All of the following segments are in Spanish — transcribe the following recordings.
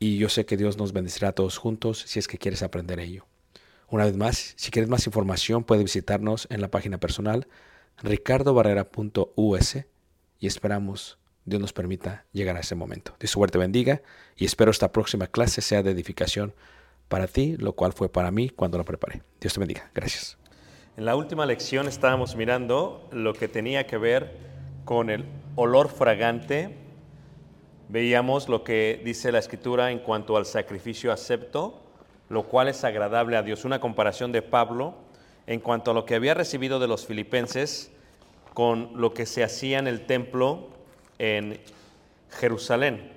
y yo sé que Dios nos bendecirá a todos juntos si es que quieres aprender ello. Una vez más, si quieres más información, puedes visitarnos en la página personal ricardobarrera.us y esperamos Dios nos permita llegar a ese momento. Dios suerte bendiga y espero esta próxima clase sea de edificación para ti, lo cual fue para mí cuando la preparé. Dios te bendiga. Gracias. En la última lección estábamos mirando lo que tenía que ver con el olor fragante. Veíamos lo que dice la escritura en cuanto al sacrificio acepto, lo cual es agradable a Dios. Una comparación de Pablo en cuanto a lo que había recibido de los filipenses con lo que se hacía en el templo en Jerusalén.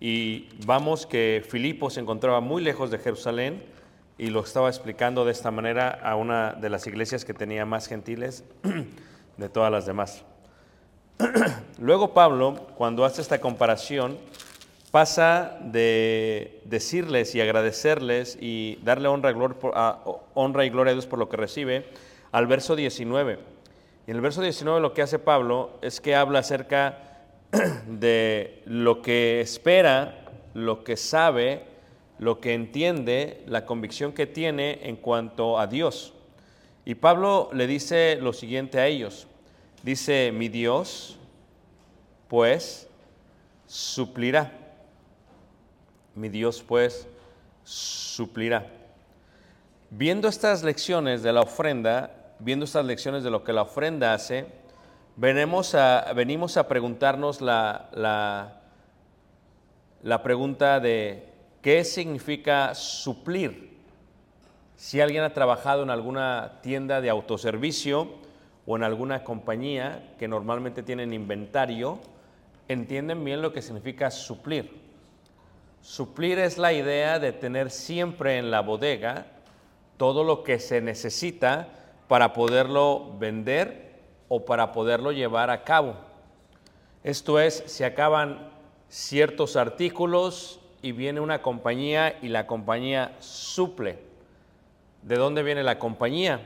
Y vamos que Filipo se encontraba muy lejos de Jerusalén y lo estaba explicando de esta manera a una de las iglesias que tenía más gentiles de todas las demás. Luego Pablo, cuando hace esta comparación, pasa de decirles y agradecerles y darle honra y, gloria, a, a Dios por lo que recibe, al verso 19. Y en el verso 19 lo que hace Pablo es que habla acerca de lo que espera, lo que sabe, lo que entiende, la convicción que tiene en cuanto a Dios. Y Pablo le dice lo siguiente a ellos. Dice, mi Dios, pues, suplirá. Mi Dios pues suplirá. Viendo estas lecciones de la ofrenda, viendo estas lecciones de lo que la ofrenda hace, venimos a, venimos a preguntarnos la, la, la pregunta de qué significa suplir. Si alguien ha trabajado en alguna tienda de autoservicio o en alguna compañía que normalmente tienen inventario, entienden bien lo que significa suplir. Suplir es la idea de tener siempre en la bodega todo lo que se necesita para poderlo vender o para poderlo llevar a cabo. Esto es, se acaban ciertos artículos y viene una compañía y la compañía suple. ¿De dónde viene la compañía?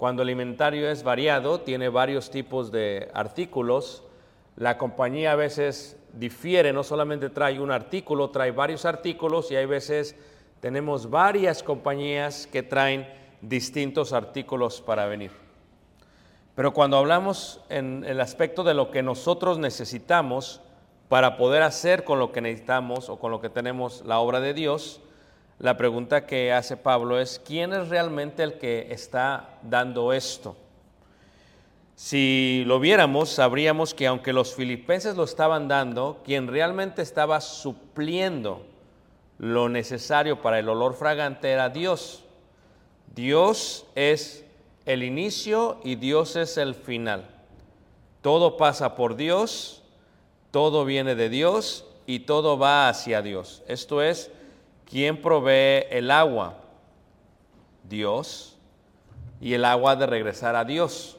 Cuando el inventario es variado, tiene varios tipos de artículos, la compañía a veces difiere, no solamente trae un artículo, trae varios artículos y hay veces tenemos varias compañías que traen distintos artículos para venir. Pero cuando hablamos en el aspecto de lo que nosotros necesitamos para poder hacer con lo que necesitamos o con lo que tenemos la obra de Dios, la pregunta que hace Pablo es, ¿quién es realmente el que está dando esto? Si lo viéramos, sabríamos que aunque los filipenses lo estaban dando, quien realmente estaba supliendo lo necesario para el olor fragante era Dios. Dios es el inicio y Dios es el final. Todo pasa por Dios, todo viene de Dios y todo va hacia Dios. Esto es, ¿quién provee el agua? Dios. Y el agua de regresar a Dios.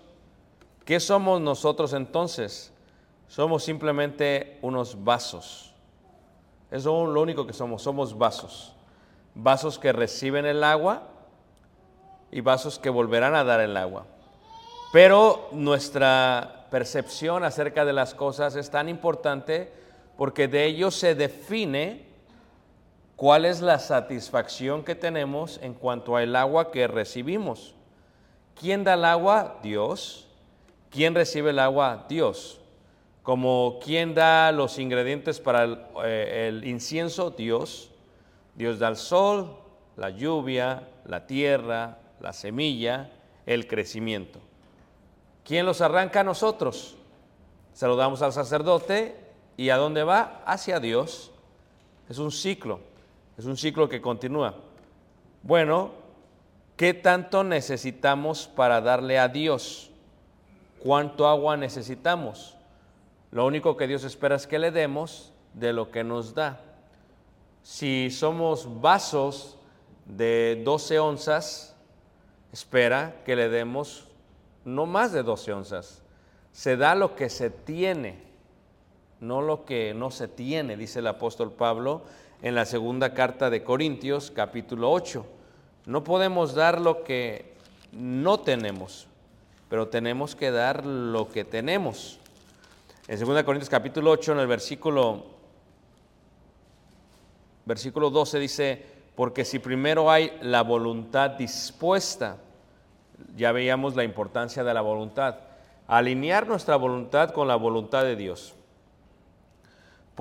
¿Qué somos nosotros entonces? Somos simplemente unos vasos. Eso es lo único que somos, somos vasos. Vasos que reciben el agua y vasos que volverán a dar el agua. Pero nuestra percepción acerca de las cosas es tan importante porque de ello se define cuál es la satisfacción que tenemos en cuanto al agua que recibimos. ¿Quién da el agua? Dios. ¿Quién recibe el agua? Dios. Como quién da los ingredientes para el, eh, el incienso? Dios. Dios da el sol, la lluvia, la tierra, la semilla, el crecimiento. ¿Quién los arranca nosotros? Se lo damos al sacerdote y ¿a dónde va? Hacia Dios. Es un ciclo, es un ciclo que continúa. Bueno, ¿qué tanto necesitamos para darle a Dios? ¿Cuánto agua necesitamos? Lo único que Dios espera es que le demos de lo que nos da. Si somos vasos de 12 onzas, espera que le demos no más de 12 onzas. Se da lo que se tiene, no lo que no se tiene, dice el apóstol Pablo en la segunda carta de Corintios, capítulo 8. No podemos dar lo que no tenemos, pero tenemos que dar lo que tenemos. En 2 Corintios capítulo 8, en el versículo, versículo 12 dice, porque si primero hay la voluntad dispuesta, ya veíamos la importancia de la voluntad, alinear nuestra voluntad con la voluntad de Dios.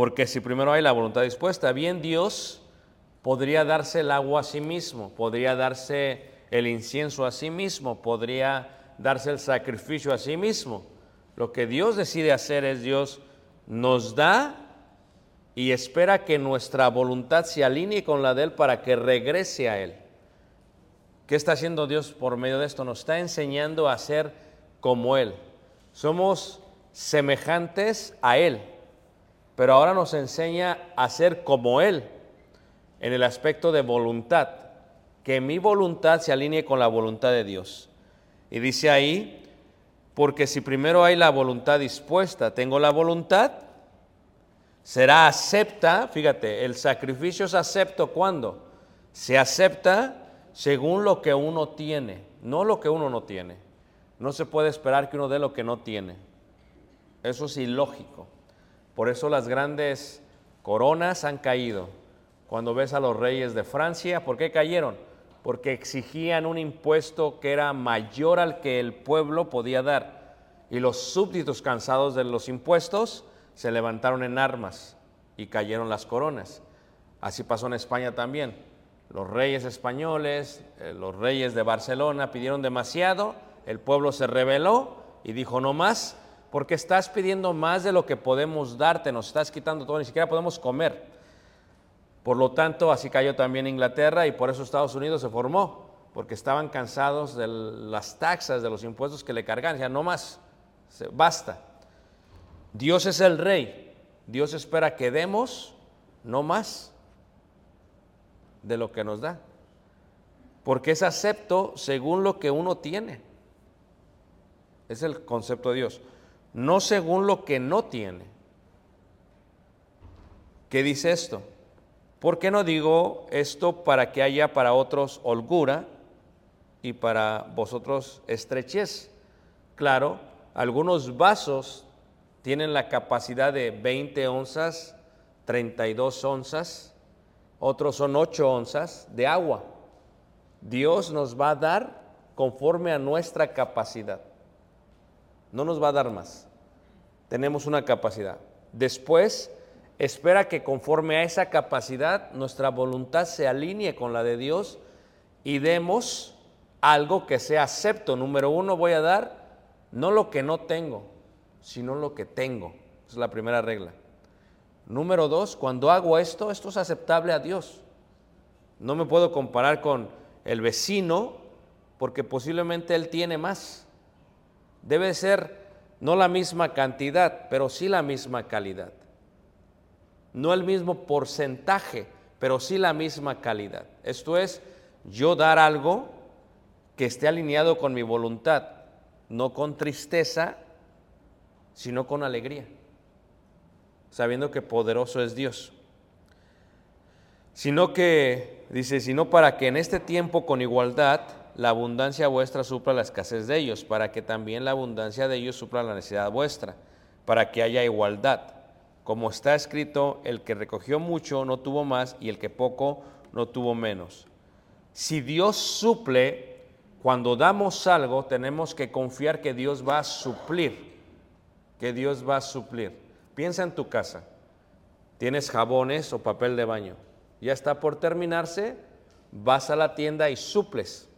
Porque si primero hay la voluntad dispuesta, bien Dios podría darse el agua a sí mismo, podría darse el incienso a sí mismo, podría darse el sacrificio a sí mismo. Lo que Dios decide hacer es Dios nos da y espera que nuestra voluntad se alinee con la de Él para que regrese a Él. ¿Qué está haciendo Dios por medio de esto? Nos está enseñando a ser como Él. Somos semejantes a Él, pero ahora nos enseña a ser como Él en el aspecto de voluntad, que mi voluntad se alinee con la voluntad de Dios. Y dice ahí, porque si primero hay la voluntad dispuesta, tengo la voluntad, será acepta, fíjate, el sacrificio es acepto cuando se acepta según lo que uno tiene, no lo que uno no tiene. No se puede esperar que uno dé lo que no tiene. Eso es ilógico. Por eso las grandes coronas han caído. Cuando ves a los reyes de Francia, ¿por qué cayeron? Porque exigían un impuesto que era mayor al que el pueblo podía dar. Y los súbditos cansados de los impuestos se levantaron en armas y cayeron las coronas. Así pasó en España también. Los reyes españoles, eh, los reyes de Barcelona pidieron demasiado, el pueblo se rebeló y dijo no más, porque estás pidiendo más de lo que podemos darte, nos estás quitando todo, ni siquiera podemos comer. Por lo tanto, así cayó también Inglaterra y por eso Estados Unidos se formó, porque estaban cansados de las taxas, de los impuestos que le cargan, ya no más, basta. Dios es el rey, Dios espera que demos no más de lo que nos da, porque es acepto según lo que uno tiene. Es el concepto de Dios, no según lo que no tiene. ¿Qué dice esto? ¿Por qué no digo esto para que haya para otros holgura y para vosotros estrechez? Claro, algunos vasos tienen la capacidad de 20 onzas, 32 onzas, otros son 8 onzas de agua. Dios nos va a dar conforme a nuestra capacidad. No nos va a dar más. Tenemos una capacidad. Después, espera que conforme a esa capacidad nuestra voluntad se alinee con la de Dios y demos algo que sea acepto. Número uno, voy a dar no lo que no tengo, sino lo que tengo. Es la primera regla. Número dos, cuando hago esto, esto es aceptable a Dios. No me puedo comparar con el vecino porque posiblemente él tiene más. Debe ser no la misma cantidad, pero sí la misma calidad. No el mismo porcentaje, pero sí la misma calidad. Esto es, yo dar algo que esté alineado con mi voluntad, no con tristeza, sino con alegría, sabiendo que poderoso es Dios. Sino que, dice, sino para que en este tiempo con igualdad la abundancia vuestra supla la escasez de ellos, para que también la abundancia de ellos supla la necesidad vuestra, para que haya igualdad. Como está escrito, el que recogió mucho no tuvo más y el que poco no tuvo menos. Si Dios suple, cuando damos algo, tenemos que confiar que Dios va a suplir, que Dios va a suplir. Piensa en tu casa, tienes jabones o papel de baño, ya está por terminarse, vas a la tienda y suples,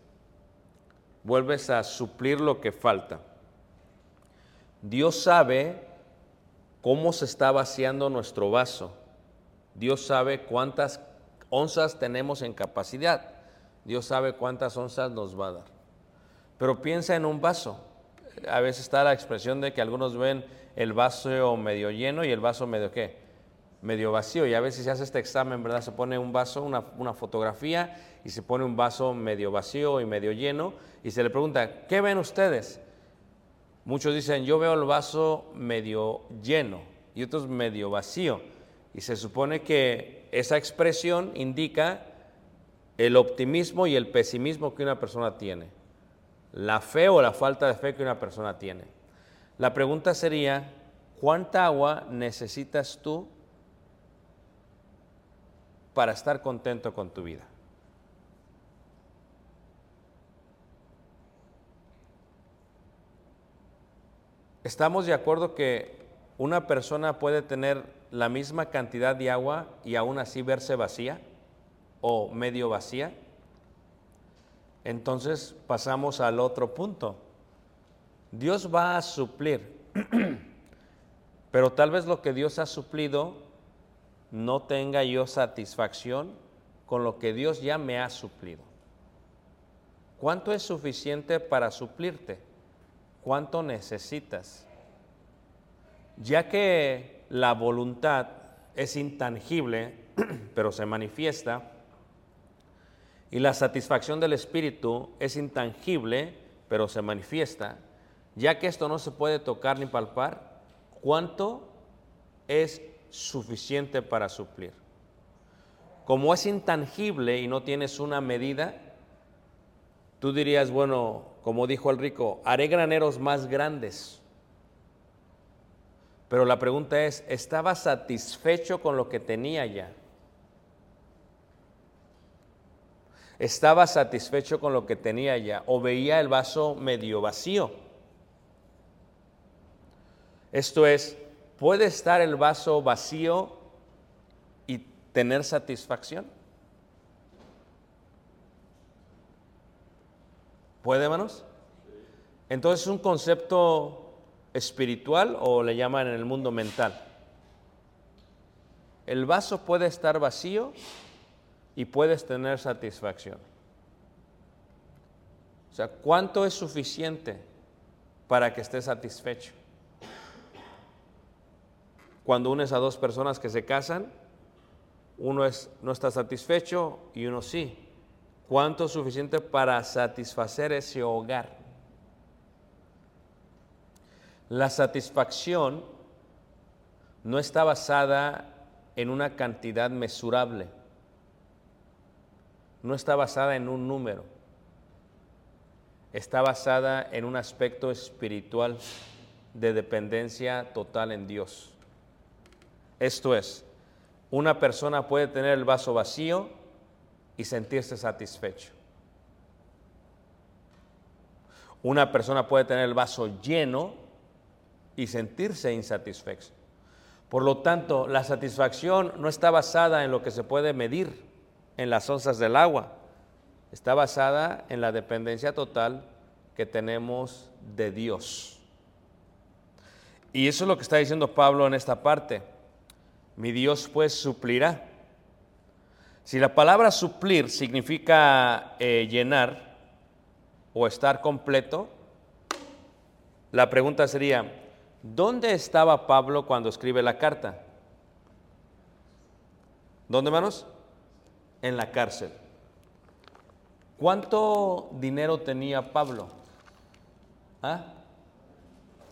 vuelves a suplir lo que falta. Dios sabe cómo se está vaciando nuestro vaso. Dios sabe cuántas onzas tenemos en capacidad. Dios sabe cuántas onzas nos va a dar. Pero piensa en un vaso. A veces está la expresión de que algunos ven el vaso medio lleno y el vaso medio qué? Medio vacío. Y a veces se hace este examen, ¿verdad? Se pone un vaso, una, una fotografía y se pone un vaso medio vacío y medio lleno y se le pregunta, ¿qué ven ustedes? Muchos dicen, yo veo el vaso medio lleno y otros medio vacío. Y se supone que esa expresión indica el optimismo y el pesimismo que una persona tiene, la fe o la falta de fe que una persona tiene. La pregunta sería, ¿cuánta agua necesitas tú para estar contento con tu vida? ¿Estamos de acuerdo que una persona puede tener la misma cantidad de agua y aún así verse vacía o medio vacía? Entonces pasamos al otro punto. Dios va a suplir, pero tal vez lo que Dios ha suplido no tenga yo satisfacción con lo que Dios ya me ha suplido. ¿Cuánto es suficiente para suplirte? ¿Cuánto necesitas? Ya que la voluntad es intangible, pero se manifiesta, y la satisfacción del Espíritu es intangible, pero se manifiesta, ya que esto no se puede tocar ni palpar, ¿cuánto es suficiente para suplir? Como es intangible y no tienes una medida, tú dirías, bueno, como dijo el rico, haré graneros más grandes. Pero la pregunta es, ¿estaba satisfecho con lo que tenía ya? ¿Estaba satisfecho con lo que tenía ya? ¿O veía el vaso medio vacío? Esto es, puede estar el vaso vacío y tener satisfacción? ¿Puede, hermanos? Entonces es un concepto espiritual o le llaman en el mundo mental. El vaso puede estar vacío y puedes tener satisfacción. O sea, ¿cuánto es suficiente para que estés satisfecho? Cuando unes a dos personas que se casan, uno es, no está satisfecho y uno sí. ¿Cuánto es suficiente para satisfacer ese hogar? La satisfacción no está basada en una cantidad mesurable, no está basada en un número, está basada en un aspecto espiritual de dependencia total en Dios. Esto es, una persona puede tener el vaso vacío y sentirse satisfecho. Una persona puede tener el vaso lleno y sentirse insatisfecho. Por lo tanto, la satisfacción no está basada en lo que se puede medir en las onzas del agua, está basada en la dependencia total que tenemos de Dios. Y eso es lo que está diciendo Pablo en esta parte. Mi Dios pues suplirá. Si la palabra suplir significa eh, llenar o estar completo, la pregunta sería, ¿dónde estaba Pablo cuando escribe la carta? ¿Dónde, hermanos? En la cárcel. ¿Cuánto dinero tenía Pablo? ¿Ah?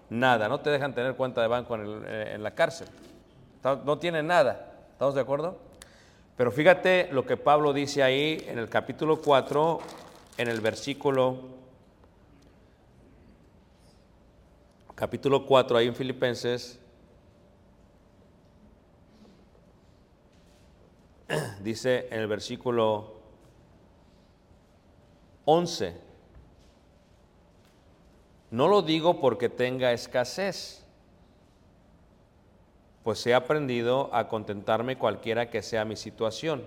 Nada, no te dejan tener cuenta de banco en, eh, en la cárcel. No tiene nada. ¿Estamos de acuerdo? Pero fíjate lo que Pablo dice ahí en el capítulo 4, en el versículo, capítulo 4, ahí en Filipenses, dice en el versículo 11, no lo digo porque tenga escasez, pues he aprendido a contentarme cualquiera que sea mi situación.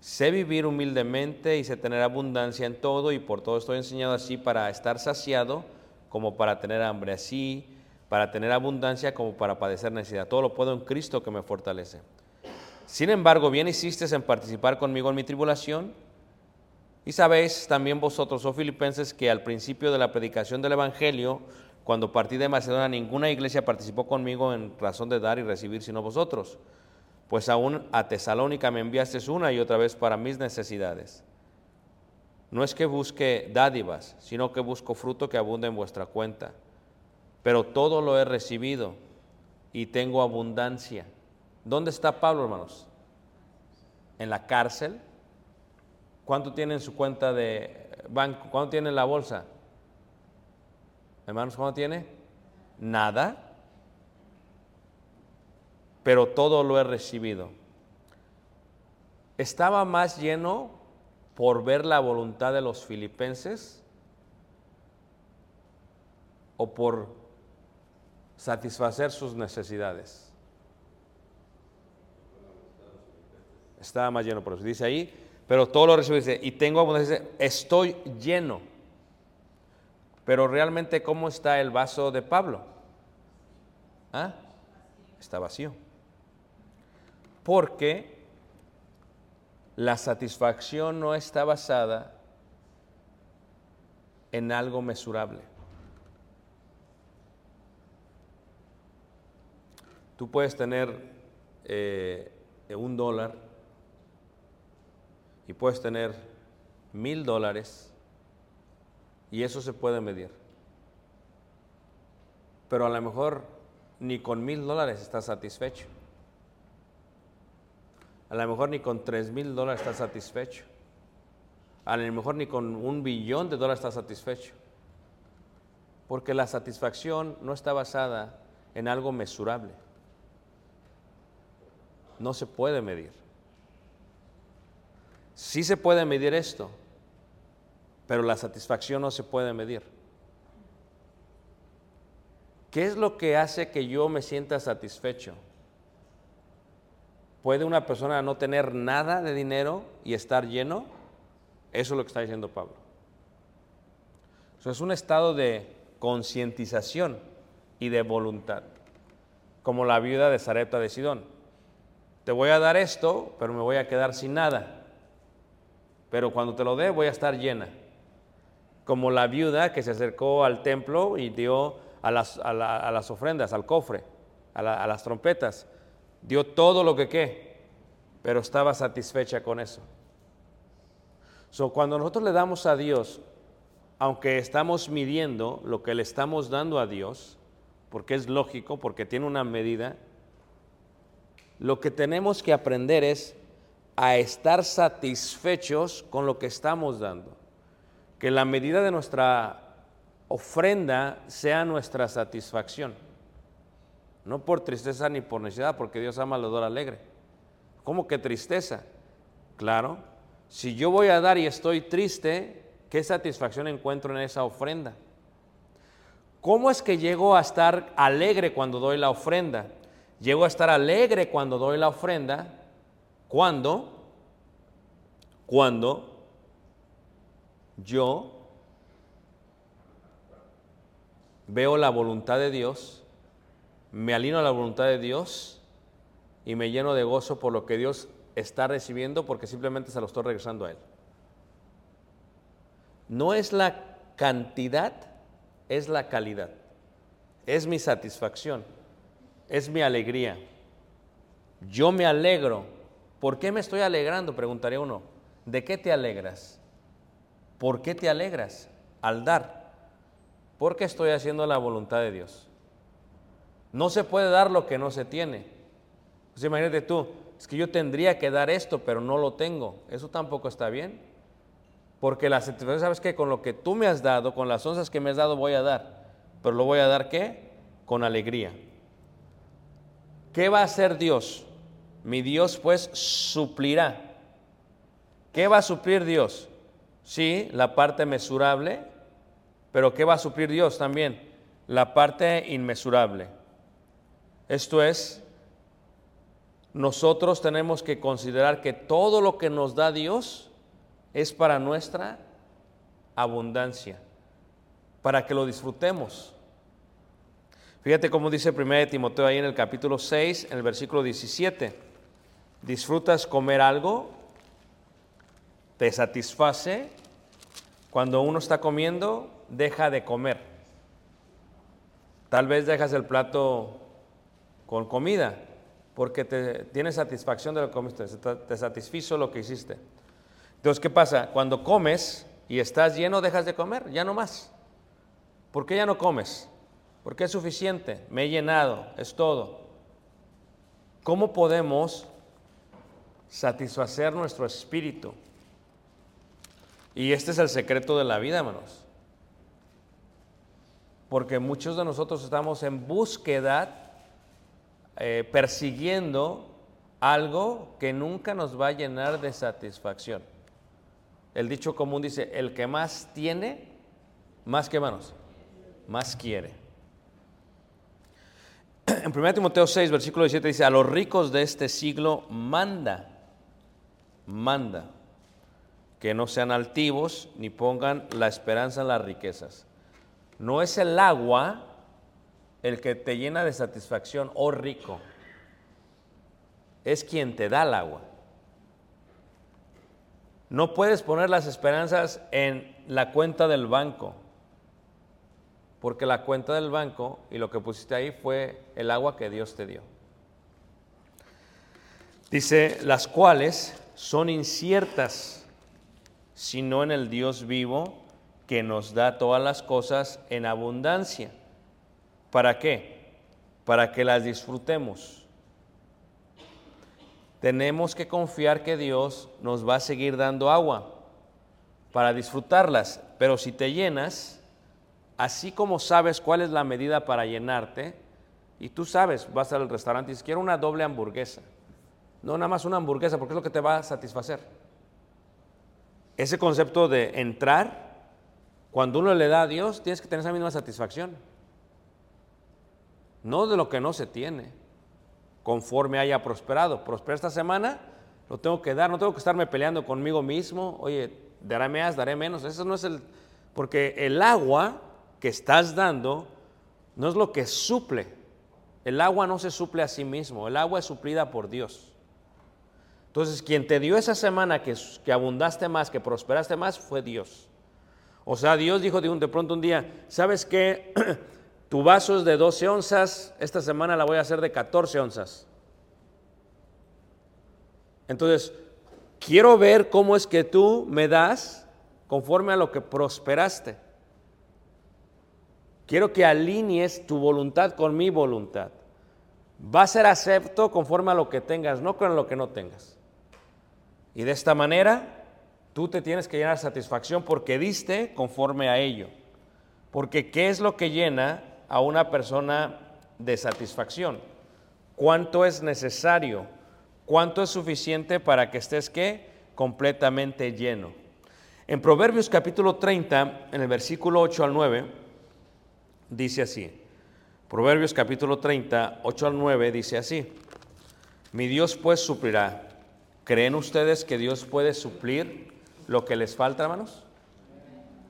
Sé vivir humildemente y sé tener abundancia en todo y por todo estoy enseñado así para estar saciado como para tener hambre, así para tener abundancia como para padecer necesidad. Todo lo puedo en Cristo que me fortalece. Sin embargo, bien hiciste en participar conmigo en mi tribulación. Y sabéis también vosotros, oh filipenses, que al principio de la predicación del Evangelio, cuando partí de Macedonia, ninguna iglesia participó conmigo en razón de dar y recibir, sino vosotros. Pues aún a Tesalónica me enviasteis una y otra vez para mis necesidades. No es que busque dádivas, sino que busco fruto que abunde en vuestra cuenta. Pero todo lo he recibido y tengo abundancia. ¿Dónde está Pablo, hermanos? En la cárcel. ¿Cuánto tiene en su cuenta de banco? ¿Cuánto tiene en la bolsa? Hermanos, ¿cuánto tiene? Nada. Pero todo lo he recibido. Estaba más lleno por ver la voluntad de los filipenses o por satisfacer sus necesidades. Estaba más lleno por. Dice ahí, pero todo lo recibí. Dice, y tengo abundancia. Dice, estoy lleno. Pero realmente, ¿cómo está el vaso de Pablo? ¿Ah? Está vacío. Porque la satisfacción no está basada en algo mesurable. Tú puedes tener eh, un dólar y puedes tener mil dólares y eso se puede medir. Pero a lo mejor ni con mil dólares estás satisfecho. A lo mejor ni con tres mil dólares estás satisfecho. A lo mejor ni con un billón de dólares estás satisfecho. Porque la satisfacción no está basada en algo mesurable. No se puede medir. Sí se puede medir esto, pero la satisfacción no se puede medir. ¿Qué es lo que hace que yo me sienta satisfecho? ¿Puede una persona no tener nada de dinero y estar lleno? Eso es lo que está diciendo Pablo. Eso es un estado de concientización y de voluntad, como la viuda de Sarepta de Sidón. Te voy a dar esto, pero me voy a quedar sin nada. Pero cuando te lo dé, voy a estar llena. Como la viuda que se acercó al templo y dio a las, ofrendas, al cofre, a, a las trompetas. Dio todo lo que qué, pero estaba satisfecha con eso. So, cuando nosotros le damos a Dios, aunque estamos midiendo lo que le estamos dando a Dios, porque es lógico, porque tiene una medida, lo que tenemos que aprender es a estar satisfechos con lo que estamos dando. Que la medida de nuestra ofrenda sea nuestra satisfacción. No por tristeza ni por necesidad, porque Dios ama al dador alegre. ¿Cómo que tristeza? Claro, si yo voy a dar y estoy triste, ¿qué satisfacción encuentro en esa ofrenda? ¿Cómo es que llego a estar alegre cuando doy la ofrenda? Llego a estar alegre cuando doy la ofrenda. ¿Cuándo? Cuando yo veo la voluntad de Dios, me alino a la voluntad de Dios y me lleno de gozo por lo que Dios está recibiendo porque simplemente se lo estoy regresando a Él. No es la cantidad, es la calidad. Es mi satisfacción, es mi alegría. Yo me alegro. ¿Por qué me estoy alegrando? Preguntaría uno. ¿De qué te alegras? ¿Por qué te alegras al dar? Porque estoy haciendo la voluntad de Dios. No se puede dar lo que no se tiene. Pues imagínate tú, es que yo tendría que dar esto, pero no lo tengo. Eso tampoco está bien. Porque la satisfacción, sabes que con lo que tú me has dado, con las onzas que me has dado, voy a dar. Pero lo voy a dar qué? Con alegría. ¿Qué va a hacer Dios? Mi Dios pues suplirá. ¿Qué va a suplir Dios? Sí, la parte mesurable, pero ¿qué va a suplir Dios también? La parte inmesurable. Esto es, nosotros tenemos que considerar que todo lo que nos da Dios es para nuestra abundancia, para que lo disfrutemos. Fíjate cómo dice 1 Timoteo ahí en el capítulo 6, en el versículo 17. ¿Disfrutas comer algo? ¿Te satisface? Cuando uno está comiendo, deja de comer. Tal vez dejas el plato con comida, porque te tienes satisfacción de lo que comiste, te satisfizo lo que hiciste. Entonces, ¿qué pasa? Cuando comes y estás lleno, dejas de comer, ya no más. ¿Por qué ya no comes? Porque es suficiente, me he llenado, es todo. ¿Cómo podemos satisfacer nuestro espíritu? Y este es el secreto de la vida, hermanos. Porque muchos de nosotros estamos en búsqueda, eh, persiguiendo algo que nunca nos va a llenar de satisfacción. El dicho común dice, el que más tiene, más que manos, más quiere. En 1 Timoteo 6, versículo 17 dice, a los ricos de este siglo manda, manda, que no sean altivos ni pongan la esperanza en las riquezas. No es el agua el que te llena de satisfacción, oh rico, es quien te da el agua. No puedes poner las esperanzas en la cuenta del banco, porque la cuenta del banco y lo que pusiste ahí fue el agua que Dios te dio. Dice, las cuales son inciertas, sino en el Dios vivo que nos da todas las cosas en abundancia. ¿Para qué? Para que las disfrutemos. Tenemos que confiar que Dios nos va a seguir dando agua para disfrutarlas, pero si te llenas, así como sabes cuál es la medida para llenarte, y tú sabes, vas al restaurante y dices, quiero una doble hamburguesa. No nada más una hamburguesa, porque es lo que te va a satisfacer. Ese concepto de entrar, cuando uno le da a Dios, tienes que tener esa misma satisfacción. No de lo que no se tiene. conforme haya prosperado. Prospera esta semana, lo tengo que dar, no tengo que estarme peleando conmigo mismo, oye, daré más, daré menos. Eso no es el. Porque el agua que estás dando no es lo que suple. El agua no se suple a sí mismo, el agua es suplida por Dios. Entonces, quien te dio esa semana que, abundaste más, que prosperaste más, fue Dios. O sea, Dios dijo de, de pronto un día, ¿sabes qué? tu vaso es de 12 onzas, esta semana la voy a hacer de 14 onzas. Entonces, quiero ver cómo es que tú me das conforme a lo que prosperaste. Quiero que alinees tu voluntad con mi voluntad. Va a ser acepto conforme a lo que tengas, no con lo que no tengas. Y de esta manera, tú te tienes que llenar satisfacción porque diste conforme a ello. Porque ¿qué es lo que llena a una persona de satisfacción? ¿Cuánto es necesario? ¿Cuánto es suficiente para que estés qué? Completamente lleno. En Proverbios capítulo 30, en el versículo 8 al 9, dice así. Proverbios capítulo 30, 8 al 9 dice así. Mi Dios pues suplirá. ¿Creen ustedes que Dios puede suplir lo que les falta, hermanos?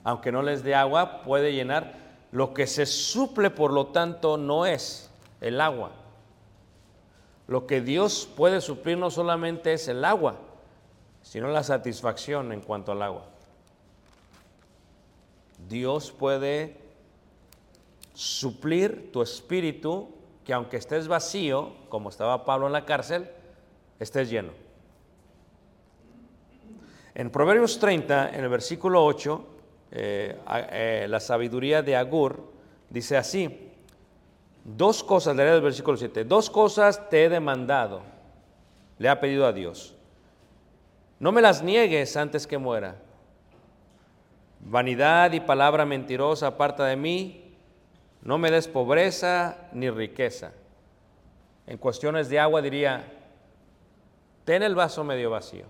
Aunque no les dé agua, puede llenar. Lo que se suple, por lo tanto, no es el agua. Lo que Dios puede suplir no solamente es el agua, sino la satisfacción en cuanto al agua. Dios puede suplir tu espíritu, que aunque estés vacío, como estaba Pablo en la cárcel, estés lleno. En Proverbios 30, en el versículo 8, eh, eh, la sabiduría de Agur dice así, dos cosas, leeré el versículo 7, dos cosas te he demandado, le ha pedido a Dios. No me las niegues antes que muera. Vanidad y palabra mentirosa aparta de mí, no me des pobreza ni riqueza. En cuestiones de agua diría, ten el vaso medio vacío,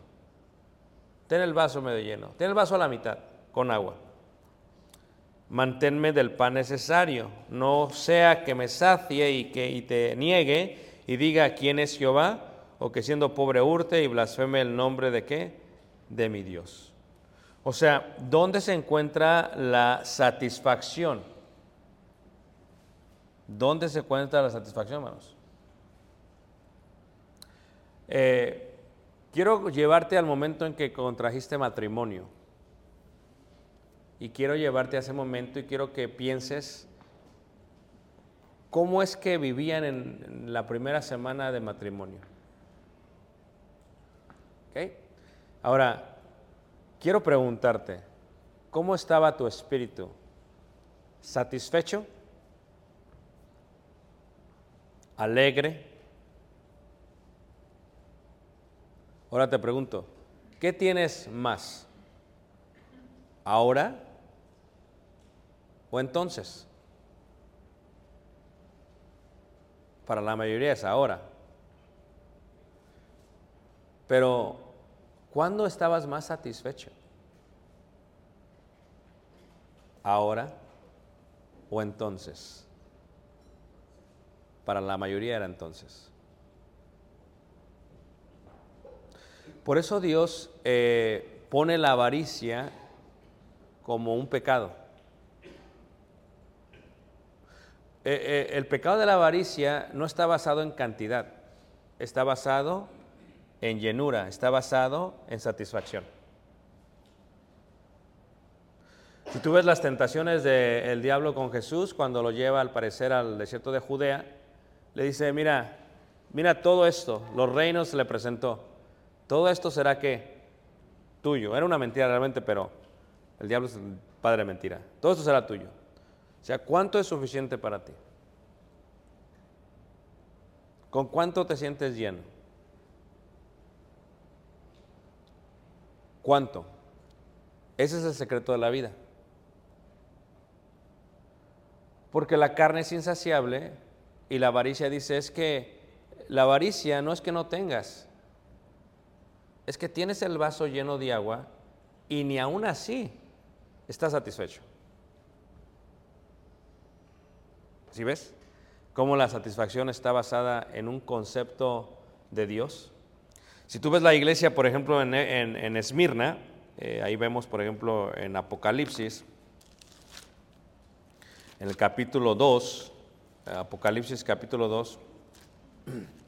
ten el vaso medio lleno, ten el vaso a la mitad con agua. Manténme del pan necesario, no sea que me sacie y que y te niegue y diga quién es Jehová, o que siendo pobre hurte y blasfeme el nombre de qué? De mi Dios. O sea, ¿dónde se encuentra la satisfacción? ¿Dónde se encuentra la satisfacción, hermanos? Eh, quiero llevarte al momento en que contrajiste matrimonio. Y quiero llevarte a ese momento y quiero que pienses cómo es que vivían en, la primera semana de matrimonio. Ahora, quiero preguntarte, ¿cómo estaba tu espíritu? ¿Satisfecho? ¿Alegre? Ahora te pregunto, ¿qué tienes más? ¿Ahora o entonces? Para la mayoría es ahora. Pero, ¿cuándo estabas más satisfecho? ¿Ahora o entonces? Para la mayoría era entonces. Por eso Dios eh, pone la avaricia como un pecado. Eh, eh, el pecado de la avaricia no está basado en cantidad, está basado en llenura, está basado en satisfacción. Si tú ves las tentaciones del diablo con Jesús cuando lo lleva al parecer al desierto de Judea, le dice, mira, mira todo esto, los reinos le presentó, todo esto será que tuyo. Era una mentira realmente, pero el diablo es el padre de mentira. Todo esto será tuyo. O sea, ¿cuánto es suficiente para ti? ¿Con cuánto te sientes lleno? ¿Cuánto? Ese es el secreto de la vida. Porque la carne es insaciable y la avaricia dice es que la avaricia no es que no tengas, es que tienes el vaso lleno de agua y ni aún así estás satisfecho. ¿Sí ves? cómo la satisfacción está basada en un concepto de Dios. Si tú ves la iglesia, por ejemplo, en, en- en Esmirna, eh, ahí vemos, por ejemplo, en Apocalipsis, en el capítulo 2, eh, Apocalipsis capítulo 2,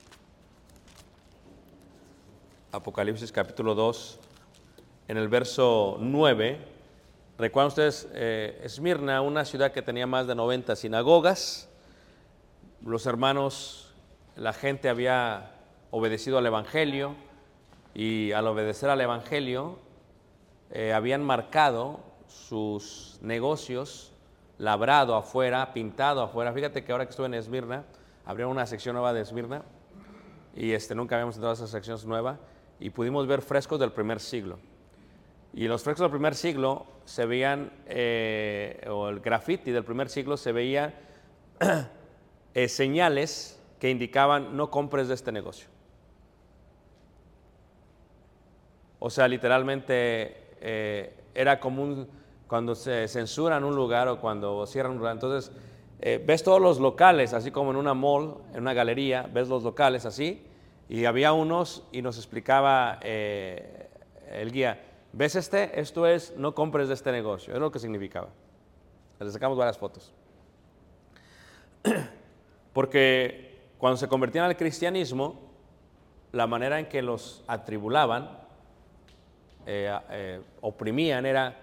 Apocalipsis capítulo 2, en el verso 9, recuerdan ustedes, eh, Esmirna, una ciudad que tenía más de 90 sinagogas, los hermanos, la gente había obedecido al Evangelio y al obedecer al Evangelio eh, habían marcado sus negocios, labrado afuera, pintado afuera. Fíjate que ahora que estuve en Esmirna, abrieron una sección nueva de Esmirna y este, nunca habíamos entrado a esa sección nueva y pudimos ver frescos del primer siglo. Y los frescos del primer siglo se veían, eh, o el graffiti del primer siglo se veía eh, señales que indicaban no compres de este negocio. O sea, literalmente eh, era común cuando se censuran un lugar o cuando cierran un lugar. Entonces, eh, ves todos los locales, así como en una mall, en una galería, ves los locales así, y había unos y nos explicaba eh, el guía, ¿ves este? Esto es, no compres de este negocio. Es lo que significaba. Le sacamos varias fotos. Porque cuando se convertían al cristianismo, la manera en que los atribulaban, eh, eh, oprimían, era,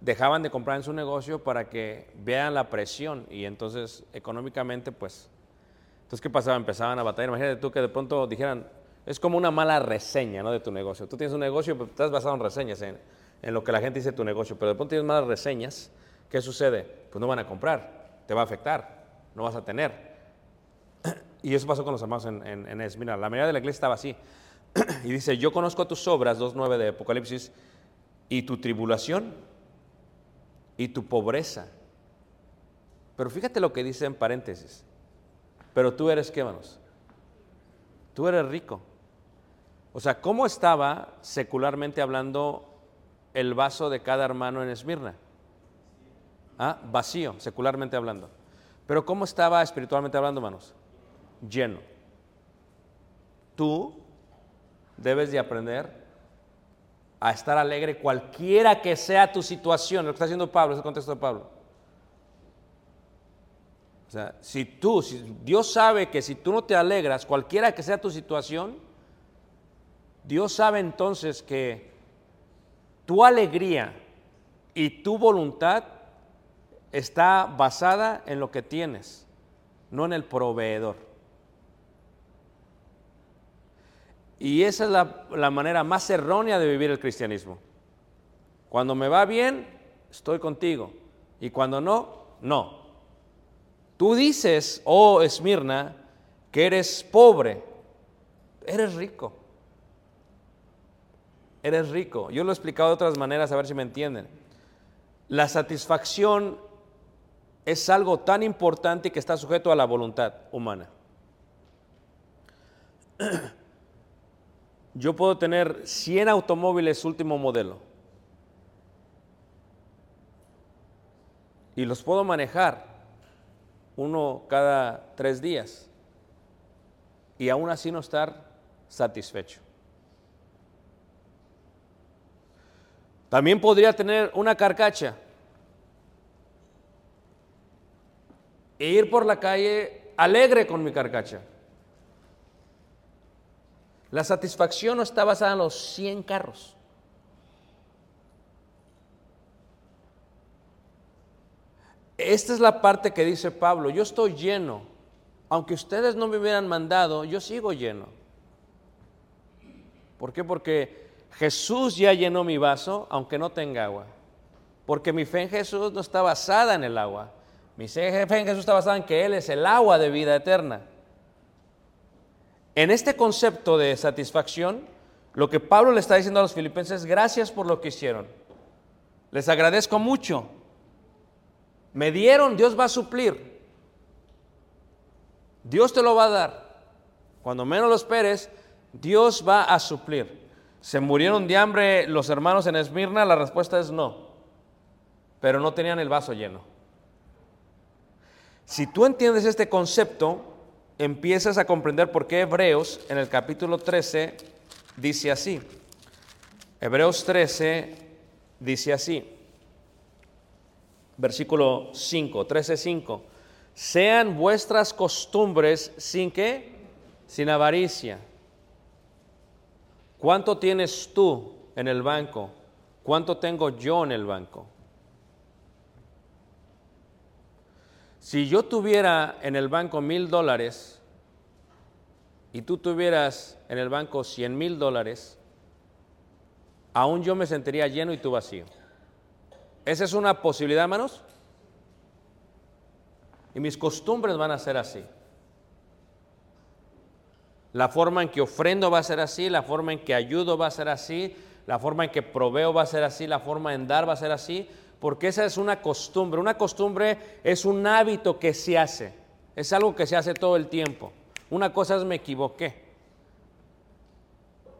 dejaban de comprar en su negocio para que vean la presión y entonces económicamente, pues, entonces, ¿qué pasaba? Empezaban a batallar. Imagínate tú que de pronto dijeran, es como una mala reseña ¿no? de tu negocio. Tú tienes un negocio, pero estás basado en reseñas, en, lo que la gente dice de tu negocio, pero de pronto tienes malas reseñas, ¿qué sucede? Pues no van a comprar, te va a afectar, no vas a tener. Y eso pasó con los hermanos en, en. La mayoría de la iglesia estaba así. Y dice, yo conozco tus obras, 2.9 de Apocalipsis, y tu tribulación y tu pobreza. Pero fíjate lo que dice en paréntesis. Pero tú eres qué, manos? Tú eres rico. O sea, ¿cómo estaba secularmente hablando el vaso de cada hermano en Esmirna? ¿Ah? Vacío, secularmente hablando. Pero ¿cómo estaba espiritualmente hablando, hermanos? Lleno. Tú debes de aprender a estar alegre cualquiera que sea tu situación. Lo que está haciendo Pablo, es el contexto de Pablo. O sea, si tú, si Dios sabe que si tú no te alegras, cualquiera que sea tu situación, Dios sabe entonces que tu alegría y tu voluntad está basada en lo que tienes, no en el proveedor. Y esa es la, la manera más errónea de vivir el cristianismo. Cuando me va bien, estoy contigo. Y cuando no, no. Tú dices, oh Esmirna, que eres pobre. Eres rico. Eres rico. Yo lo he explicado de otras maneras, a ver si me entienden. La satisfacción es algo tan importante que está sujeto a la voluntad humana. Yo puedo tener 100 automóviles último modelo y los puedo manejar uno cada tres días y aún así no estar satisfecho. También podría tener una carcacha e ir por la calle alegre con mi carcacha. La satisfacción no está basada en los 100 carros. Esta es la parte que dice Pablo, yo estoy lleno. Aunque ustedes no me hubieran mandado, yo sigo lleno. ¿Por qué? Porque Jesús ya llenó mi vaso, aunque no tenga agua. Porque mi fe en Jesús no está basada en el agua. Mi fe en Jesús está basada en que Él es el agua de vida eterna. En este concepto de satisfacción, lo que Pablo le está diciendo a los filipenses, gracias por lo que hicieron. Les agradezco mucho. Me dieron, Dios va a suplir. Dios te lo va a dar. Cuando menos lo esperes, Dios va a suplir. ¿Se murieron de hambre los hermanos en Esmirna? La respuesta es no. Pero no tenían el vaso lleno. Si tú entiendes este concepto, empiezas a comprender por qué Hebreos en el capítulo 13 dice así. Hebreos 13 dice así. Versículo 5, 13, 5. Sean vuestras costumbres sin qué? Sin avaricia. ¿Cuánto tienes tú en el banco? ¿Cuánto tengo yo en el banco? Si yo tuviera en el banco mil dólares y tú tuvieras en el banco cien mil dólares, aún yo me sentiría lleno y tú vacío. ¿Esa es una posibilidad, hermanos? Y mis costumbres van a ser así. La forma en que ofrendo va a ser así, la forma en que ayudo va a ser así, la forma en que proveo va a ser así, la forma en dar va a ser así, porque esa es una costumbre. Una costumbre es un hábito que se hace, es algo que se hace todo el tiempo. Una cosa es me equivoqué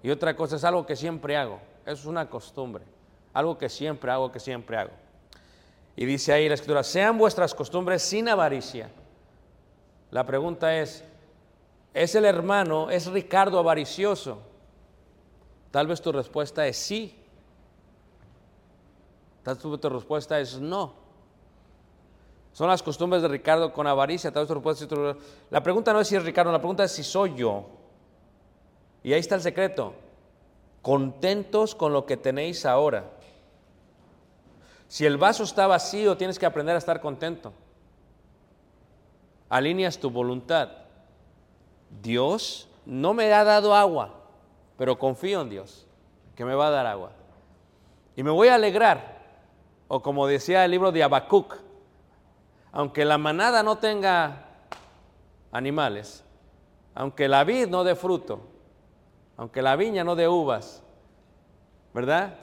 y otra cosa es algo que siempre hago. Es una costumbre, algo que siempre hago, que siempre hago. Y dice ahí la escritura, sean vuestras costumbres sin avaricia. La pregunta es, ¿es el hermano, es Ricardo avaricioso? Tal vez tu respuesta es sí. Tal vez tu respuesta es no. Son las costumbres de Ricardo con avaricia. Tal vez tu respuesta es La pregunta no es si es Ricardo, la pregunta es si soy yo. Y ahí está el secreto. Contentos con lo que tenéis ahora. Si el vaso está vacío, tienes que aprender a estar contento. Alineas tu voluntad. Dios no me ha dado agua, pero confío en Dios, que me va a dar agua. Y me voy a alegrar, o como decía el libro de Habacuc, aunque la manada no tenga animales, aunque la vid no dé fruto, aunque la viña no dé uvas, ¿verdad?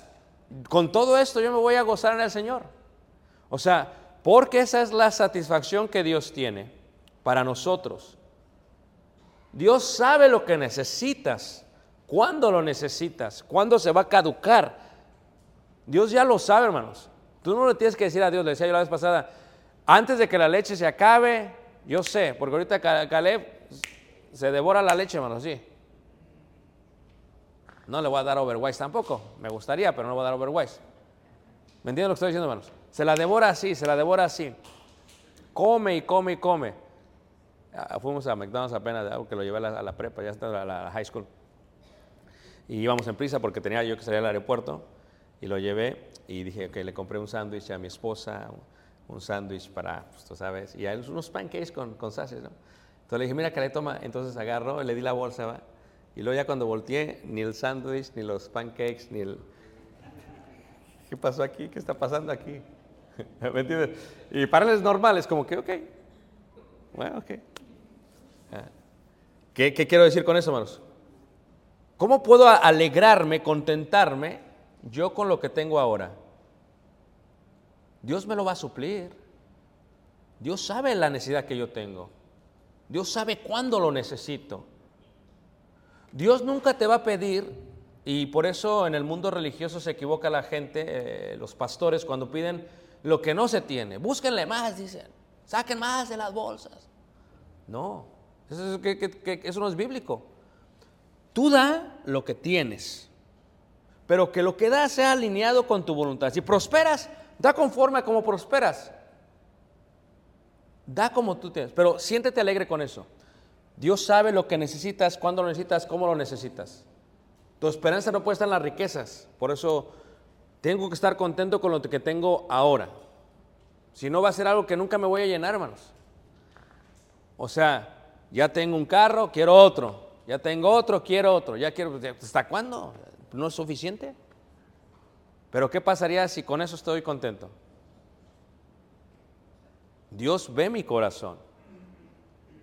Con todo esto yo me voy a gozar en el Señor. O sea, porque esa es la satisfacción que Dios tiene para nosotros. Dios sabe lo que necesitas, cuándo lo necesitas, cuándo se va a caducar. Dios ya lo sabe, hermanos. Tú no le tienes que decir a Dios, le decía yo la vez pasada, antes de que la leche se acabe, yo sé, porque ahorita Caleb se devora la leche, hermanos, sí. No le voy a dar overwise tampoco. Me gustaría, pero no le voy a dar overwise. ¿Me entienden lo que estoy diciendo, hermanos? Se la devora así, se la devora así. Come y come y come. Ah, fuimos a McDonald's apenas, que lo llevé a la, prepa, ya está a la, high school. Y íbamos en prisa porque tenía yo que salir al aeropuerto. Y lo llevé y dije que le compré un sándwich a mi esposa, un sándwich para, pues tú sabes, y a él unos pancakes con, con ¿no? Entonces le dije, mira que le toma. Entonces agarró, le di la bolsa, ¿va? Y luego ya cuando volteé, ni el sándwich, ni los pancakes, ni el... ¿Qué pasó aquí? ¿Qué está pasando aquí? ¿Me entiendes? Y para él es normal, es como que, ok, bueno, ok. Ah. ¿Qué, ¿Qué, quiero decir con eso, hermanos? ¿Cómo puedo alegrarme, contentarme yo con lo que tengo ahora? Dios me lo va a suplir. Dios sabe la necesidad que yo tengo. Dios sabe cuándo lo necesito. Dios nunca te va a pedir, y por eso en el mundo religioso se equivoca la gente, eh, los pastores, cuando piden lo que no se tiene. Búsquenle más, dicen. Saquen más de las bolsas. No, eso, no es bíblico. Tú da lo que tienes, pero que lo que das sea alineado con tu voluntad. Si prosperas, da conforme a como prosperas. Da como tú tienes, pero siéntete alegre con eso. Dios sabe lo que necesitas, cuándo lo necesitas, cómo lo necesitas. Tu esperanza no puede estar en las riquezas. Por eso tengo que estar contento con lo que tengo ahora. Si no va a ser algo que nunca me voy a llenar, hermanos. O sea, ya tengo un carro, quiero otro. Ya tengo otro, quiero otro. Ya quiero. ¿Hasta cuándo? ¿No es suficiente? Pero ¿qué pasaría si con eso estoy contento? Dios ve mi corazón.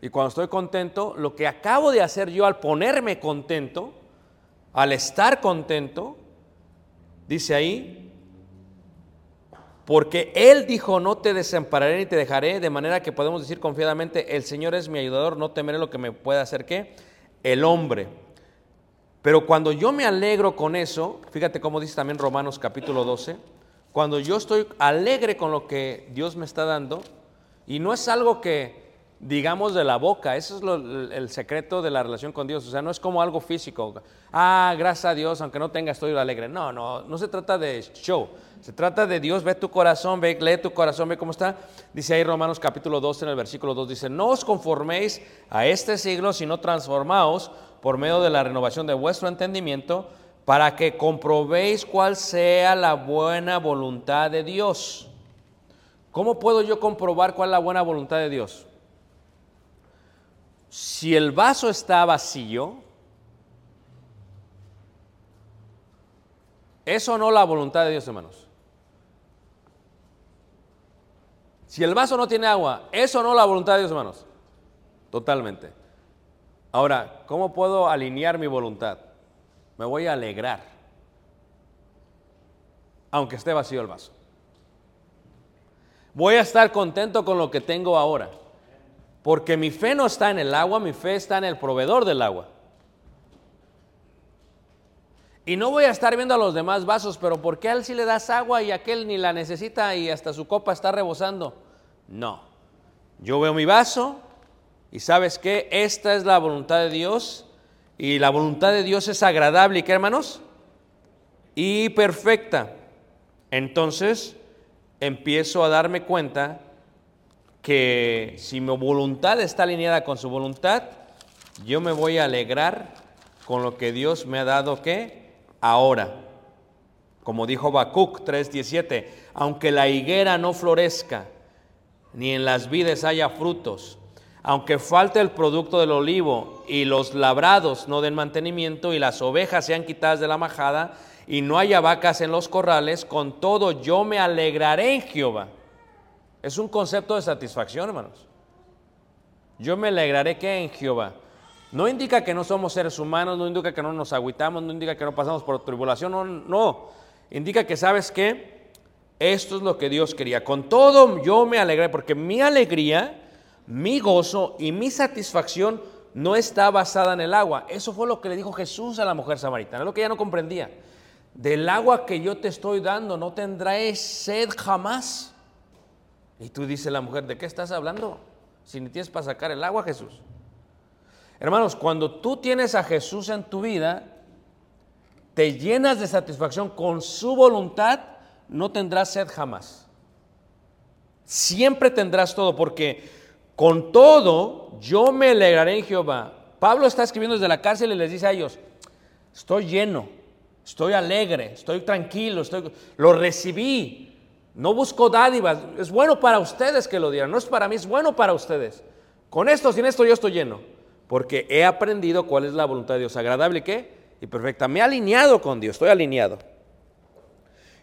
Y cuando estoy contento, lo que acabo de hacer yo al ponerme contento, al estar contento, dice ahí, porque Él dijo, no te desampararé ni te dejaré, de manera que podemos decir confiadamente, el Señor es mi ayudador, no temeré lo que me pueda hacer qué, el hombre. Pero cuando yo me alegro con eso, fíjate cómo dice también Romanos capítulo 12, cuando yo estoy alegre con lo que Dios me está dando, Y no es algo que digamos de la boca, eso es el, secreto de la relación con Dios, o sea, no es como algo físico. Ah, gracias a Dios, aunque no tenga estoy alegre. No, no, no se trata de show, se trata de Dios, ve tu corazón, ve, lee tu corazón, ve cómo está. Dice ahí Romanos capítulo 12 en el versículo 2, dice, no os conforméis a este siglo, sino transformaos por medio de la renovación de vuestro entendimiento, para que comprobéis cuál sea la buena voluntad de Dios. ¿Cómo puedo yo comprobar cuál es la buena voluntad de Dios? Si el vaso está vacío, ¿es o no la voluntad de Dios, hermanos? Si el vaso no tiene agua, ¿es o no la voluntad de Dios, hermanos? Totalmente. Ahora, ¿cómo puedo alinear mi voluntad? Me voy a alegrar, aunque esté vacío el vaso. Voy a estar contento con lo que tengo ahora. Porque mi fe no está en el agua, mi fe está en el proveedor del agua. Y no voy a estar viendo a los demás vasos, pero ¿por qué a él sí le das agua y aquel ni la necesita y hasta su copa está rebosando? No. Yo veo mi vaso y sabes qué, esta es la voluntad de Dios y la voluntad de Dios es agradable, ¿y qué hermanos? Y perfecta. Entonces empiezo a darme cuenta que si mi voluntad está alineada con su voluntad, yo me voy a alegrar con lo que Dios me ha dado que ahora. Como dijo Habacuc 3:17, aunque la higuera no florezca, ni en las vides haya frutos, aunque falte el producto del olivo y los labrados no den mantenimiento y las ovejas sean quitadas de la majada y no haya vacas en los corrales, con todo yo me alegraré en Jehová. Es un concepto de satisfacción, hermanos. Yo me alegraré que en Jehová. No indica que no somos seres humanos, no indica que no nos agüitamos, no indica que no pasamos por tribulación, no, no. Indica que sabes que esto es lo que Dios quería. Con todo yo me alegré, porque mi alegría, mi gozo y mi satisfacción no está basada en el agua. Eso fue lo que le dijo Jesús a la mujer samaritana, lo que ella no comprendía. Del agua que yo te estoy dando no tendrás sed jamás. Y tú dices la mujer, ¿de qué estás hablando? Si ni tienes para sacar el agua, Jesús. Hermanos, cuando tú tienes a Jesús en tu vida, te llenas de satisfacción con su voluntad, no tendrás sed jamás. Siempre tendrás todo, porque con todo yo me alegraré en Jehová. Pablo está escribiendo desde la cárcel y les dice a ellos, estoy lleno, estoy alegre, estoy tranquilo, estoy, lo recibí. No busco dádivas, es bueno para ustedes que lo dieran, no es para mí, es bueno para ustedes. Con esto, sin esto yo estoy lleno, porque he aprendido cuál es la voluntad de Dios, agradable qué y perfecta. Me he alineado con Dios, estoy alineado.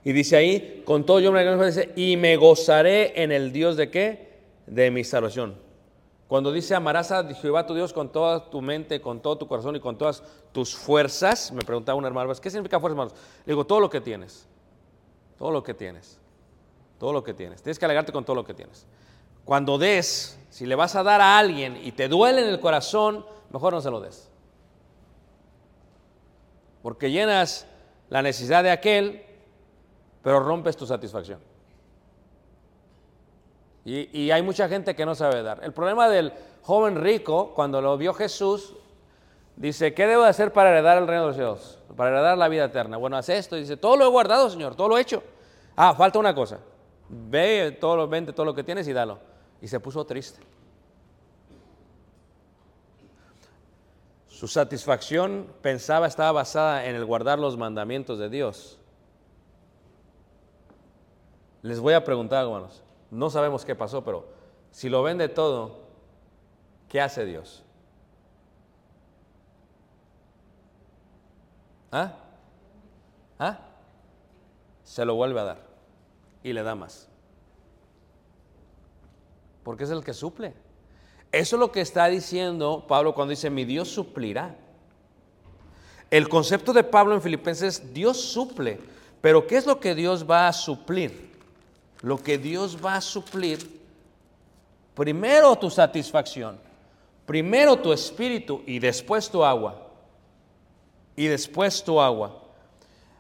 Y dice ahí, con todo yo me dice, y me gozaré en el Dios de qué? De mi salvación. Cuando dice amarás a Jehová tu Dios con toda tu mente, con todo tu corazón y con todas tus fuerzas, me preguntaba una hermana, ¿qué significa fuerza, hermanos? Le digo, todo lo que tienes, todo lo que tienes, todo lo que tienes. Tienes que alegrarte con todo lo que tienes. Cuando des, si le vas a dar a alguien y te duele en el corazón, mejor no se lo des. Porque llenas la necesidad de aquel, pero rompes tu satisfacción. Y, hay mucha gente que no sabe dar. El problema del joven rico, cuando lo vio Jesús, dice, ¿qué debo de hacer para heredar el reino de los cielos? Para heredar la vida eterna. Bueno, hace esto. Y dice, todo lo he guardado, Señor, todo lo he hecho. Ah, falta una cosa. Ve todo lo, vende todo lo que tienes y dalo. Y se puso triste. Su satisfacción, pensaba, estaba basada en el guardar los mandamientos de Dios. Les voy a preguntar, hermanos. No sabemos qué pasó, pero si lo vende todo, ¿qué hace Dios? ¿Ah? ¿Ah? Se lo vuelve a dar y le da más. Porque es el que suple. Eso es lo que está diciendo Pablo cuando dice, mi Dios suplirá. El concepto de Pablo en Filipenses, Dios suple. Pero ¿qué es lo que Dios va a suplir? Lo que Dios va a suplir, primero tu satisfacción, primero tu espíritu y después tu agua. Y después tu agua.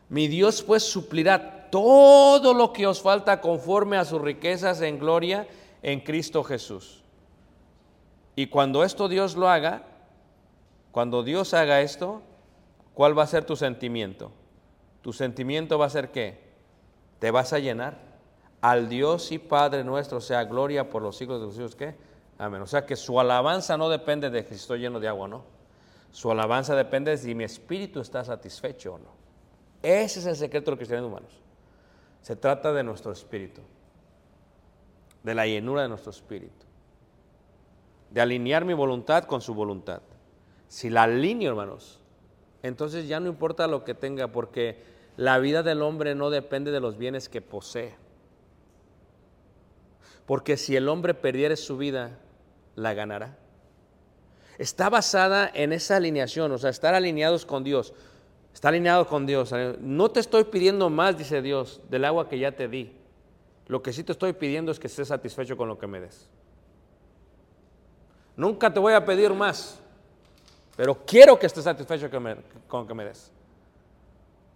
Mi Dios pues suplirá todo lo que os falta conforme a sus riquezas en gloria en Cristo Jesús. Y cuando esto Dios lo haga, cuando Dios haga esto, ¿cuál va a ser tu sentimiento? Tu sentimiento va a ser qué? Te vas a llenar. Al Dios y Padre nuestro sea gloria por los siglos de los siglos. ¿Qué? Amén. O sea que su alabanza no depende de si estoy lleno de agua o no. Su alabanza depende de si mi espíritu está satisfecho o no. Ese es el secreto de los cristianos humanos. Se trata de nuestro espíritu, de la llenura de nuestro espíritu, de alinear mi voluntad con su voluntad. Si la alineo, hermanos, entonces ya no importa lo que tenga, porque la vida del hombre no depende de los bienes que posee. Porque si el hombre perdiere su vida, la ganará. Está basada en esa alineación, o sea, estar alineados con Dios. Está alineado con Dios. No te estoy pidiendo más, dice Dios, del agua que ya te di. Lo que sí te estoy pidiendo es que estés satisfecho con lo que me des. Nunca te voy a pedir más, pero quiero que estés satisfecho con lo que me des.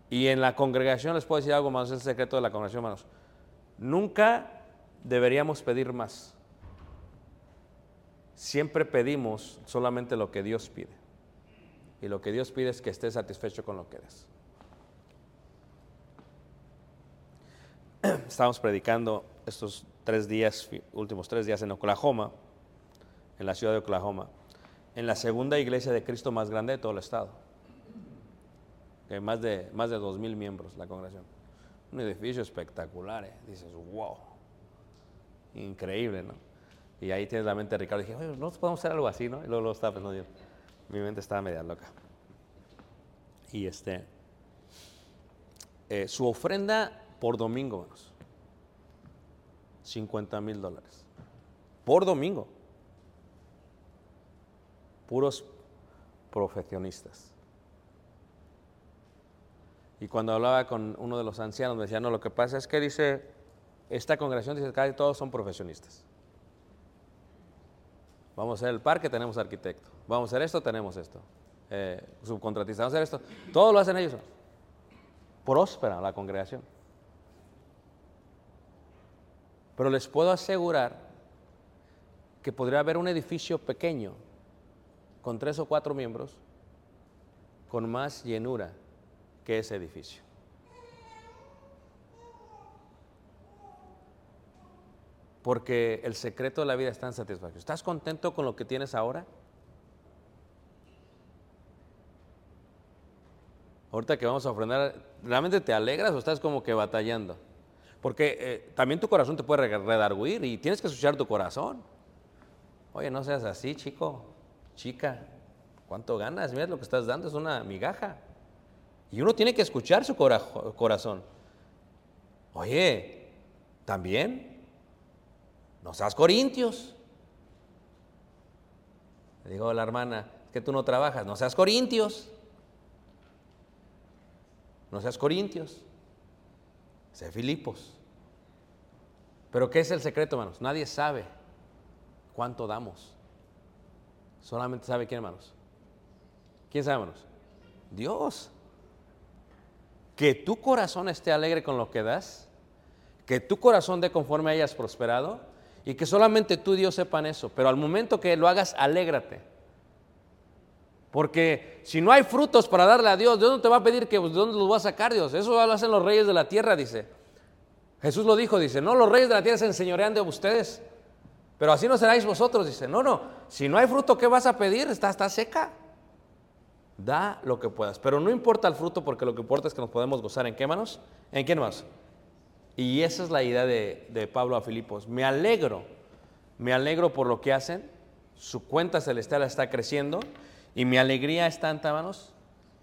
Y en la congregación les puedo decir algo más, es el secreto de la congregación, hermanos. Nunca deberíamos pedir más. Siempre pedimos solamente lo que Dios pide. Y lo que Dios pide es que estés satisfecho con lo que des. Estamos predicando estos tres días, últimos tres días en Oklahoma, en la ciudad de Oklahoma, en la segunda iglesia de Cristo más grande de todo el estado. Que más de, más de miembros la congregación. Un edificio espectacular, ¿eh? dices, wow, increíble, ¿no? Y ahí tienes la mente de Ricardo. Dije, no podemos hacer algo así, ¿no? Y luego, luego estaba pensando. Mi mente estaba media loca. Y este, eh, su ofrenda por domingo, hermanos, 50 mil dólares. Por domingo. Puros profesionistas. Y cuando hablaba con uno de los ancianos, me decía, no, lo que pasa es que dice, esta congregación dice que todos son profesionistas. Vamos a hacer el parque, tenemos arquitecto. Vamos a hacer esto, tenemos esto. Eh, subcontratistas, vamos a hacer esto. Todo lo hacen ellos. Próspera la congregación. Pero les puedo asegurar que podría haber un edificio pequeño con tres o cuatro miembros con más llenura que ese edificio. Porque el secreto de la vida está en satisfacción. ¿Estás contento con lo que tienes ahora? Ahorita que vamos a ofrendar, ¿realmente te alegras o estás como que batallando? Porque eh, también tu corazón te puede redarguir y tienes que escuchar tu corazón. Oye, no seas así, chico, chica. ¿Cuánto ganas? Mira lo que estás dando, es una migaja. Y uno tiene que escuchar su corazón. Oye, también, no seas corintios. Le digo a la hermana, es que tú no trabajas, no seas corintios. No seas corintios, sé Filipos. Pero ¿qué es el secreto, hermanos? Nadie sabe cuánto damos. Solamente sabe quién, hermanos. ¿Quién sabe, hermanos? Dios. Que tu corazón esté alegre con lo que das, que tu corazón dé conforme hayas prosperado y que solamente tú, Dios, sepan eso. Pero al momento que lo hagas, alégrate. Porque si no hay frutos para darle a Dios, Dios no te va a pedir que pues, de dónde los va a sacar Dios. Eso lo hacen los reyes de la tierra, dice. Jesús lo dijo, dice, no, los reyes de la tierra se enseñorean de ustedes. Pero así no seráis vosotros, dice. No, no, si no hay fruto, ¿qué vas a pedir? Está, está seca. Da lo que puedas. Pero no importa el fruto porque lo que importa es que nos podemos gozar. ¿En qué manos? ¿En qué más? Y esa es la idea de, de Pablo a Filipos. Me alegro, me alegro por lo que hacen. Su cuenta celestial está creciendo y mi alegría es tanta, hermanos,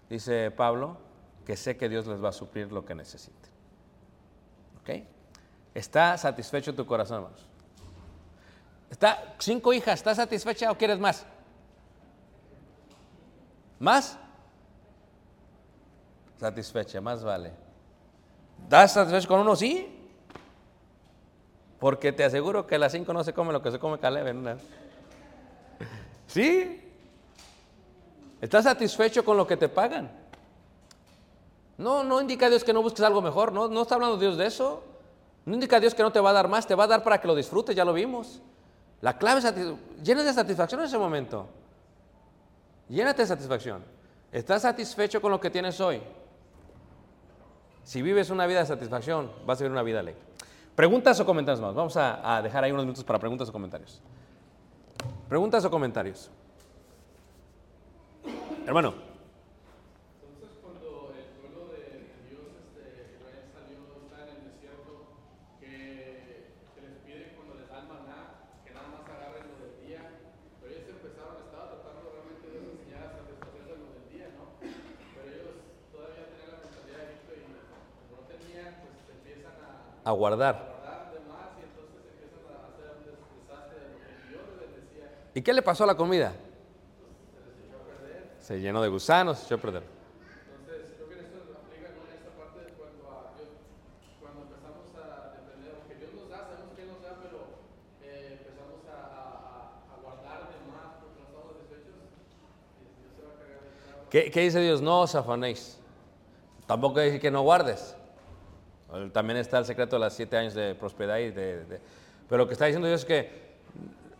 dice Pablo, que sé que Dios les va a suplir lo que necesiten. ¿Ok? ¿Está satisfecho tu corazón, hermanos? ¿Está, cinco hijas, ¿estás satisfecha o quieres más? ¿Más? Satisfecha, más vale. ¿Estás satisfecho con uno? Sí. Porque te aseguro que las cinco no se come lo que se come Caleb en. ¿Sí? ¿Estás satisfecho con lo que te pagan? No, no indica Dios que no busques algo mejor, no, no está hablando Dios de eso. No indica a Dios que no te va a dar más, te va a dar para que lo disfrutes, ya lo vimos. La clave es llénate de satisfacción en ese momento. Llénate de satisfacción. ¿Estás satisfecho con lo que tienes hoy? Si vives una vida de satisfacción, vas a vivir una vida alegre. Preguntas o comentarios más. Vamos a, a dejar ahí unos minutos para preguntas o comentarios. Preguntas o comentarios. Hermano. Entonces, cuando el pueblo de Dios, este, Israel salió, está en el desierto, que, que les pide cuando les dan maná, que nada más agarren lo del día, pero ellos empezaron, estaba tratando realmente de enseñar a satisfacer de lo del día, ¿no? Pero ellos todavía tenían la mentalidad de Egipto y como no tenían, pues empiezan a A guardar. guardar de más y entonces empiezan a hacer un des- desastre de lo que Dios les decía. ¿Y qué le pasó a la comida? Se llenó de gusanos, echó a perder. Entonces, creo que en esto aplica con esta parte de cuando, a Dios, cuando empezamos a depender, aunque Dios nos da, sabemos que Él nos da, pero eh, empezamos a, a- a guardar de más porque no estamos satisfechos, y Dios se va a cargar de cada ¿Qué, qué dice Dios? No os afanéis. Tampoco dice que no guardes. También está el secreto de los siete años de prosperidad. Y de, de- pero lo que está diciendo Dios es que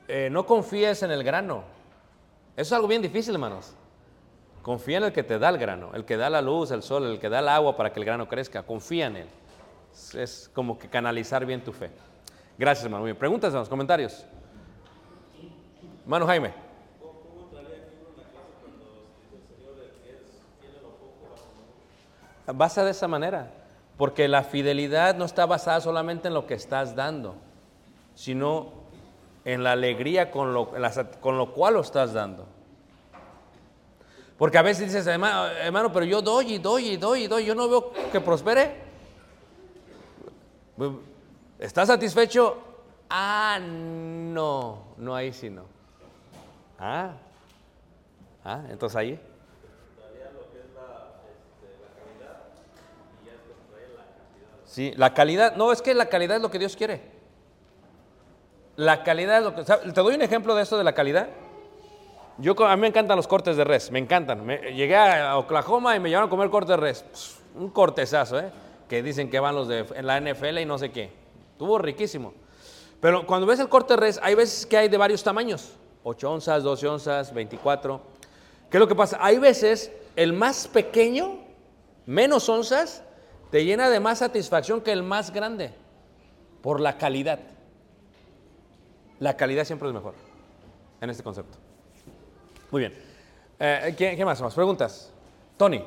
eh, no confíes en el grano. Eso es algo bien difícil, hermanos. Confía en el que te da el grano, el que da la luz, el sol, el que da el agua para que el grano crezca. Confía en él. Es, como que canalizar bien tu fe. Gracias, hermano. Bien. Preguntas, hermanos, comentarios. Hermano Jaime. Basa de esa manera, porque la fidelidad no está basada solamente en lo que estás dando, sino en la alegría con lo, en con lo cual lo estás dando. Porque a veces dices, hermano, hermano, pero yo doy y doy y doy y doy, yo no veo que prospere. ¿Estás satisfecho? Ah, no, no ahí sí no. Ah, ah, entonces ahí. Sí, la calidad, no, es que la calidad es lo que Dios quiere. La calidad es lo que... ¿sabe? Te doy un ejemplo de esto de la calidad. Yo, a mí me encantan los cortes de res, me encantan. Llegué a Oklahoma y me llevaron a comer corte de res. Un cortezazo, ¿eh? Que dicen que van los de la NFL y no sé qué. Estuvo riquísimo. Pero cuando ves el corte de res, hay veces que hay de varios tamaños. 8 onzas, 12 onzas, 24. ¿Qué es lo que pasa? Hay veces el más pequeño, menos onzas, te llena de más satisfacción que el más grande. Por la calidad. La calidad siempre es mejor en este concepto. Muy bien. Eh, ¿qué, qué más? ¿Más preguntas? Tony.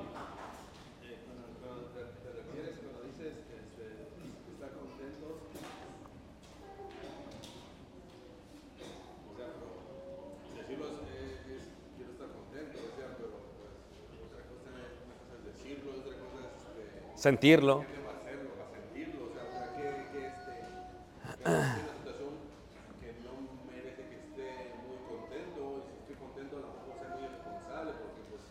Sentirlo. sentirlo, o sea, que, que este, que estoy en una situación que no merece que esté muy contento, y si estoy contento a lo mejor ser muy irresponsable, porque pues,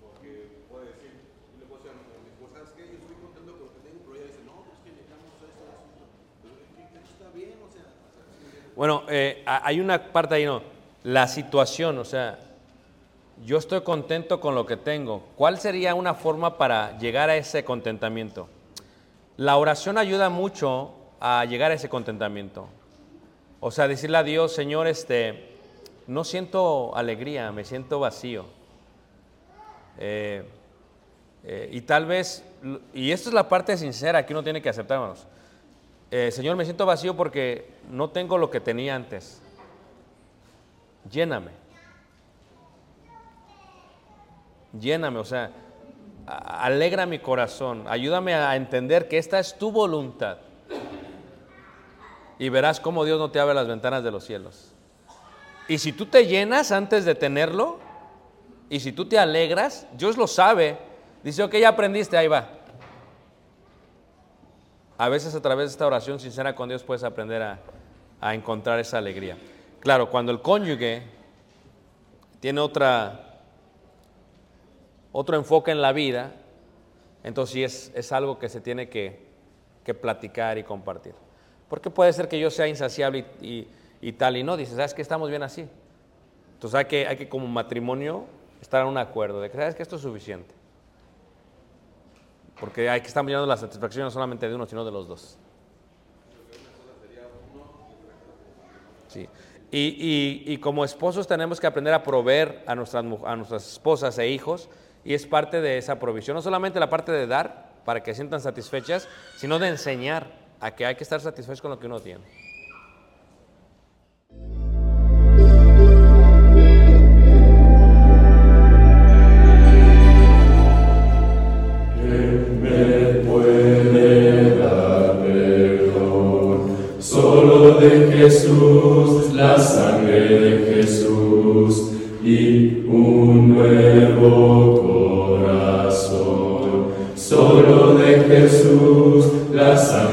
porque puedo decir, yo le puedo decir a mi, a mi esposa, ¿sabes qué? Yo estoy contento con lo que tengo, pero ella dice, no, pues que necesitamos esto, esto, pero es que que está bien, o sea, o sea, ¿sí me entiendes? Bueno, eh, ha- hay una parte ahí, ¿no? La situación, o sea, yo estoy contento con lo que tengo. ¿Cuál sería una forma para llegar a ese contentamiento? La oración ayuda mucho a llegar a ese contentamiento. O sea, decirle a Dios, Señor, este, no siento alegría, me siento vacío. Eh, eh, y tal vez, y esto es la parte sincera que uno tiene que aceptar, hermanos. Eh, Señor, me siento vacío porque no tengo lo que tenía antes. Lléname. Lléname, o sea, alegra mi corazón. Ayúdame a entender que esta es tu voluntad. Y verás cómo Dios no te abre las ventanas de los cielos. Y si tú te llenas antes de tenerlo, y si tú te alegras, Dios lo sabe. Dice, ok, ya aprendiste, ahí va. A veces a través de esta oración sincera con Dios puedes aprender a, a encontrar esa alegría. Claro, cuando el cónyuge tiene otra, otro enfoque en la vida, entonces sí es, es algo que se tiene que, que platicar y compartir. Porque puede ser que yo sea insaciable y, y- tal y no, dice, ¿sabes que Estamos bien así. Entonces hay que, hay que como matrimonio estar en un acuerdo de que, ¿sabes que Esto es suficiente. Porque hay que estar mirando la satisfacción no solamente de uno, sino de los dos. Sí. Y, y, y, como esposos tenemos que aprender a proveer a nuestras, a nuestras esposas e hijos, y es parte de esa provisión. No solamente la parte de dar, para que se sientan satisfechas, sino de enseñar a que hay que estar satisfechos con lo que uno tiene. Solo de Jesús, la sangre